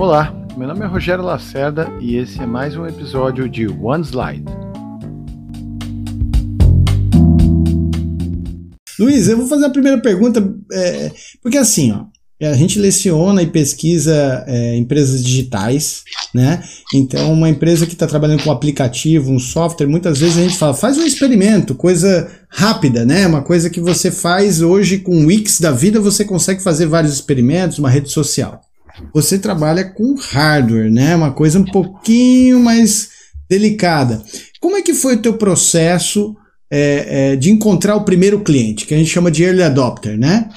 Olá, meu nome é Rogério Lacerda e esse é mais um episódio de One Slide. Luiz, eu vou fazer a primeira pergunta, é, porque assim, ó, a gente leciona e pesquisa é, empresas digitais, né? Então, uma empresa que está trabalhando com um aplicativo, um software, muitas vezes a gente fala, faz um experimento, coisa rápida, né? Uma coisa que você faz hoje com o Wix da vida, você consegue fazer vários experimentos, uma rede social. Você trabalha com hardware, né? Uma coisa um pouquinho mais delicada. Como é que foi o teu processo é, é, de encontrar o primeiro cliente, que a gente chama de early adopter, né?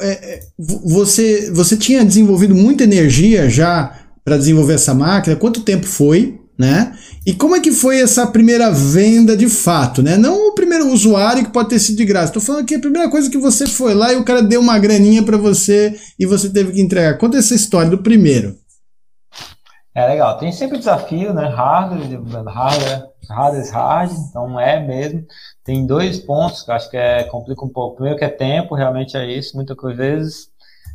É, é, você, você tinha desenvolvido muita energia já para desenvolver essa máquina? Quanto tempo foi? Né? E como é que foi essa primeira venda de fato, né? Não primeiro usuário que pode ter sido de graça. Estou falando que a primeira coisa que você foi lá e o cara deu uma graninha para você e você teve que entregar. Conta essa história do primeiro. É legal. Tem sempre desafio, né? Hardware, hardware, hardware, hard, então é mesmo. Tem dois pontos que acho que é, complica um pouco. Primeiro que é tempo, realmente é isso. Muitas vezes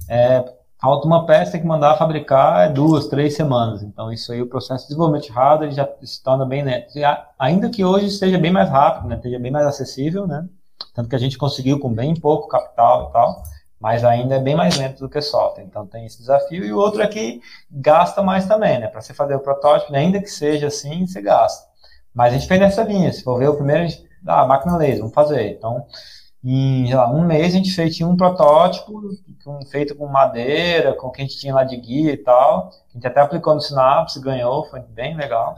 é, falta uma peça, tem que mandar fabricar é duas, três semanas. Então isso aí, o processo de desenvolvimento de hardware já se torna bem lento. ainda que hoje esteja bem mais rápido, né? Esteja bem mais acessível, né? Tanto que a gente conseguiu com bem pouco capital e tal, mas ainda é bem mais lento do que software. Então tem esse desafio. E o outro é que gasta mais também, né? Para você fazer o protótipo, né? ainda que seja assim, você gasta. Mas a gente fez nessa linha. Se for ver o primeiro, a gente ah, máquina laser, vamos fazer. Então, em lá, um mês a gente fez tinha um protótipo feito com madeira, com o que a gente tinha lá de guia e tal. A gente até aplicou no Synapse, ganhou, foi bem legal.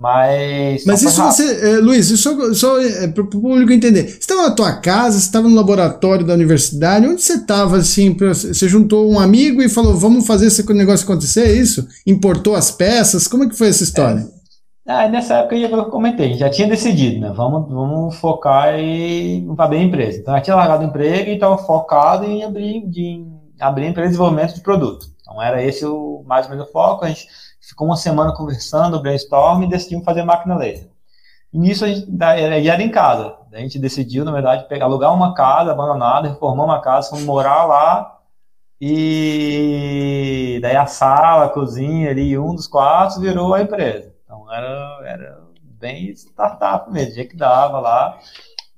Mas. Mas isso você, eh, Luiz, só, só eh, para o público entender. Você estava na tua casa, você estava no laboratório da universidade, onde você estava assim? Você juntou um amigo e falou, vamos fazer esse negócio acontecer, é isso? Importou as peças? Como é que foi essa história? É. Ah, nessa época eu comentei, já tinha decidido, né? Vamos, vamos focar em abrir a empresa. Então, eu tinha largado o emprego e estava focado em abrir, de, abrir a empresa de desenvolvimento de produto. Então, era esse o mais ou menos o foco. A gente ficou uma semana conversando, brainstorm, e decidimos fazer máquina laser. E nisso, a gente era, era em casa. A gente decidiu, na verdade, pegar, alugar uma casa abandonada, reformar uma casa, fomos morar lá. E daí a sala, a cozinha ali, um dos quartos virou a empresa. Era, era bem startup mesmo, dia que dava lá.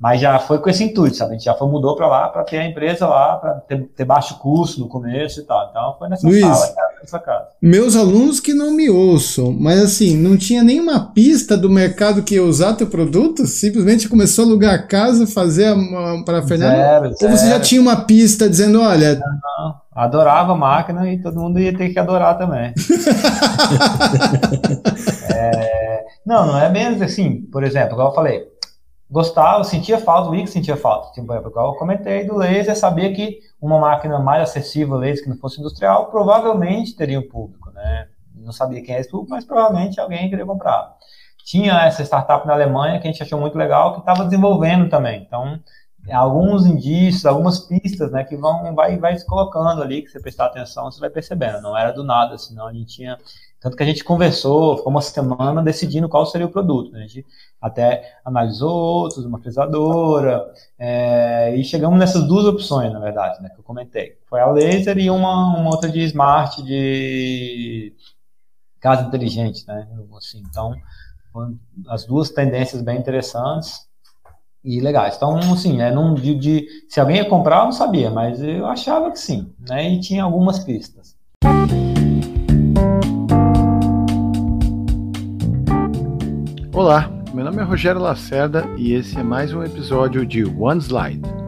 Mas já foi com esse intuito, sabe? A gente já foi, mudou para lá para ter a empresa lá, para ter, ter, baixo custo no começo e tal. Então foi nessa Luiz, sala, nessa casa. Meus alunos que não me ouçam, mas assim, não tinha nenhuma pista do mercado que ia usar teu produto? Simplesmente começou a alugar a casa, fazer a, para Fernando? Ou você já tinha uma pista dizendo, olha. Não, não. Adorava a máquina e todo mundo ia ter que adorar também. não, não é mesmo assim. Por exemplo, igual eu falei, gostava, sentia falta, o Wix sentia falta. Tipo, eu comentei do laser, sabia que uma máquina mais acessível laser que não fosse industrial provavelmente teria um público, né? Não sabia quem é esse público, mas provavelmente alguém queria comprar. Tinha essa startup na Alemanha que a gente achou muito legal, que estava desenvolvendo também. Então, alguns indícios, algumas pistas, né, que vão vai vai se colocando ali, que você prestar atenção, você vai percebendo. Não era do nada, senão a gente tinha tanto que a gente conversou, ficou uma semana decidindo qual seria o produto. Né? A gente até analisou outros, uma frisadora, é, e chegamos nessas duas opções, na verdade, né, que eu comentei. Foi a laser e uma, uma outra de smart, de casa inteligente, né? Assim, então, as duas tendências bem interessantes e legais. Então, assim, é num de, de, se alguém ia comprar, eu não sabia, mas eu achava que sim, né? E tinha algumas pistas. Olá, meu nome é Rogério Lacerda e esse é mais um episódio de One Slide.